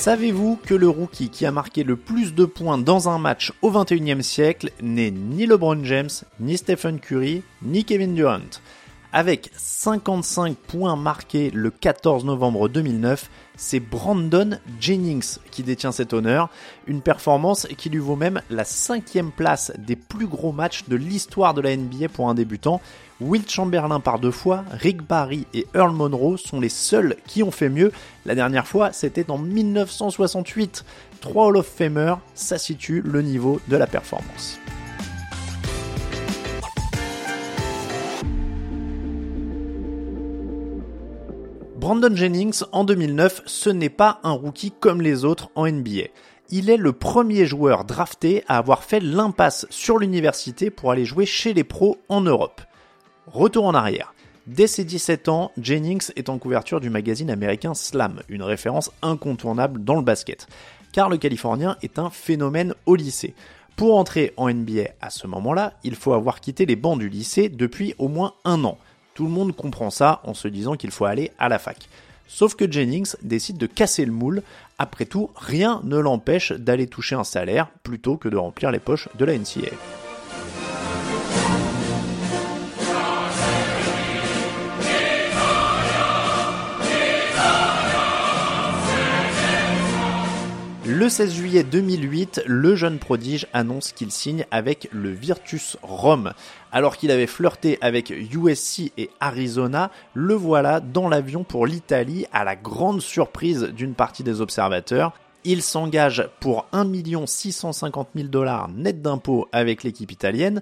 Savez-vous que le rookie qui a marqué le plus de points dans un match au 21e siècle n'est ni LeBron James, ni Stephen Curry, ni Kevin Durant? Avec 55 points marqués le 14 novembre 2009, c'est Brandon Jennings qui détient cet honneur, une performance qui lui vaut même la cinquième place des plus gros matchs de l'histoire de la NBA pour un débutant. Will Chamberlain par deux fois, Rick Barry et Earl Monroe sont les seuls qui ont fait mieux. La dernière fois, c'était en 1968. Trois Hall of Famers, ça situe le niveau de la performance. Brandon Jennings, en 2009, ce n'est pas un rookie comme les autres en NBA. Il est le premier joueur drafté à avoir fait l'impasse sur l'université pour aller jouer chez les pros en Europe. Retour en arrière. Dès ses 17 ans, Jennings est en couverture du magazine américain Slam, une référence incontournable dans le basket. Car le Californien est un phénomène au lycée. Pour entrer en NBA à ce moment-là, il faut avoir quitté les bancs du lycée depuis au moins un an. Tout le monde comprend ça en se disant qu'il faut aller à la fac. Sauf que Jennings décide de casser le moule. Après tout, rien ne l'empêche d'aller toucher un salaire plutôt que de remplir les poches de la NCA. Le 16 juillet 2008, le jeune prodige annonce qu'il signe avec le Virtus Rome. Alors qu'il avait flirté avec USC et Arizona, le voilà dans l'avion pour l'Italie à la grande surprise d'une partie des observateurs. Il s'engage pour 1 650 000 dollars net d'impôts avec l'équipe italienne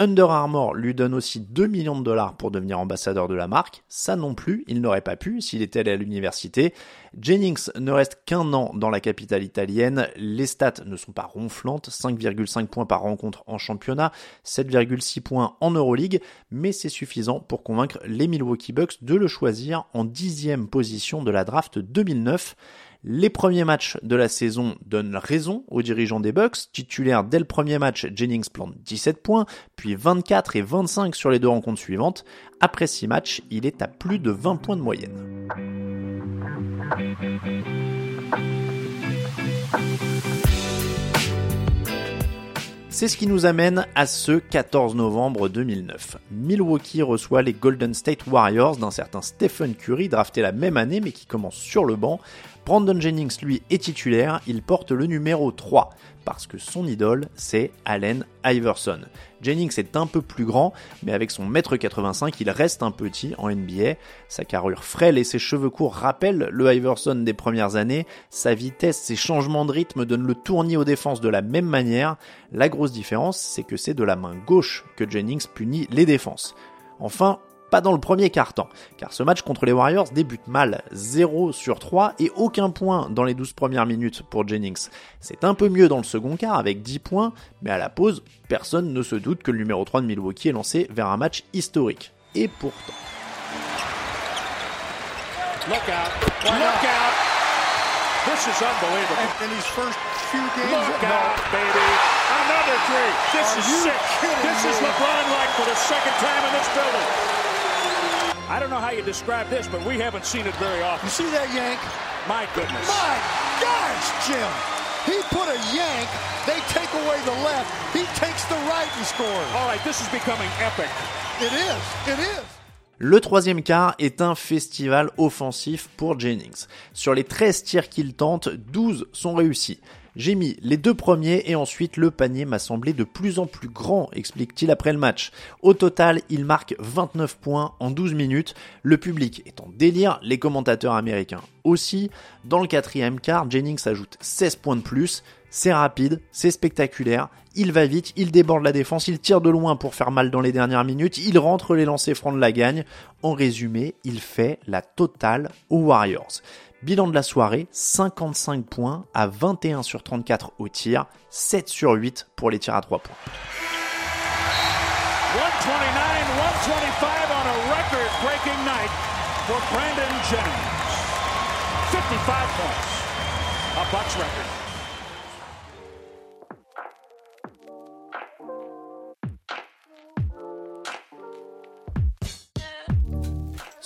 Under Armour lui donne aussi 2 millions de dollars pour devenir ambassadeur de la marque. Ça non plus, il n'aurait pas pu s'il était allé à l'université. Jennings ne reste qu'un an dans la capitale italienne. Les stats ne sont pas ronflantes. 5,5 points par rencontre en championnat, 7,6 points en Euroleague, mais c'est suffisant pour convaincre les Milwaukee Bucks de le choisir en dixième position de la draft 2009. Les premiers matchs de la saison donnent raison aux dirigeants des Bucks. Titulaire dès le premier match, Jennings plante 17 points, puis 24 et 25 sur les deux rencontres suivantes. Après 6 matchs, il est à plus de 20 points de moyenne. C'est ce qui nous amène à ce 14 novembre 2009. Milwaukee reçoit les Golden State Warriors d'un certain Stephen Curry drafté la même année mais qui commence sur le banc. Brandon Jennings, lui, est titulaire, il porte le numéro 3, parce que son idole, c'est Allen Iverson. Jennings est un peu plus grand, mais avec son mètre 85, il reste un petit en NBA. Sa carrure frêle et ses cheveux courts rappellent le Iverson des premières années. Sa vitesse, ses changements de rythme donnent le tournis aux défenses de la même manière. La grosse différence, c'est que c'est de la main gauche que Jennings punit les défenses. Enfin, pas dans le premier quart-temps, car ce match contre les Warriors débute mal, 0 sur 3 et aucun point dans les 12 premières minutes pour Jennings. C'est un peu mieux dans le second quart avec 10 points, mais à la pause, personne ne se doute que le numéro 3 de Milwaukee est lancé vers un match historique. Et pourtant... Look out. Look out. This is unbelievable. In these first few games, Look out, baby. Another three. This Are is sick. This is me? LeBron-like for the second time in this. I don't know how you describe this, but we haven't seen it very you often. see that yank? My goodness. My gosh, Jim! He put a yank. They take away the left. He takes the right and scores. All right, this is becoming epic. It is. It is. Le troisième quart est un festival offensif pour Jennings. Sur les 13 tirs qu'il tente, 12 sont réussis. J'ai mis les deux premiers et ensuite le panier m'a semblé de plus en plus grand, explique-t-il après le match. Au total, il marque 29 points en 12 minutes. Le public est en délire, les commentateurs américains aussi. Dans le quatrième quart, Jennings ajoute 16 points de plus. C'est rapide, c'est spectaculaire, il va vite, il déborde la défense, il tire de loin pour faire mal dans les dernières minutes, il rentre les lancers francs de la gagne. En résumé, il fait la totale aux Warriors. Bilan de la soirée, 55 points à 21 sur 34 au tir, 7 sur 8 pour les tirs à 3 points. 129-125 on a record-breaking night Brandon Jennings. 55 points, a Bucks record.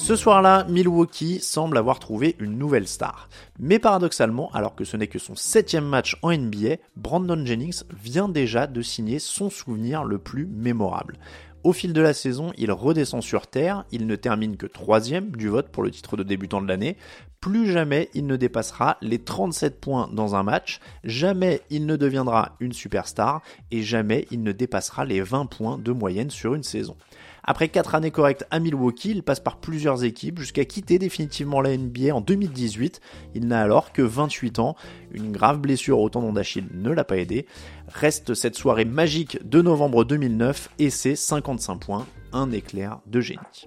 Ce soir-là, Milwaukee semble avoir trouvé une nouvelle star. Mais paradoxalement, alors que ce n'est que son septième match en NBA, Brandon Jennings vient déjà de signer son souvenir le plus mémorable. Au fil de la saison, il redescend sur Terre, il ne termine que troisième du vote pour le titre de débutant de l'année. Plus jamais il ne dépassera les 37 points dans un match, jamais il ne deviendra une superstar et jamais il ne dépassera les 20 points de moyenne sur une saison. Après 4 années correctes à Milwaukee, il passe par plusieurs équipes jusqu'à quitter définitivement la NBA en 2018. Il n'a alors que 28 ans. Une grave blessure au tendon d'Achille ne l'a pas aidé. Reste cette soirée magique de novembre 2009 et ses 55 points, un éclair de génie.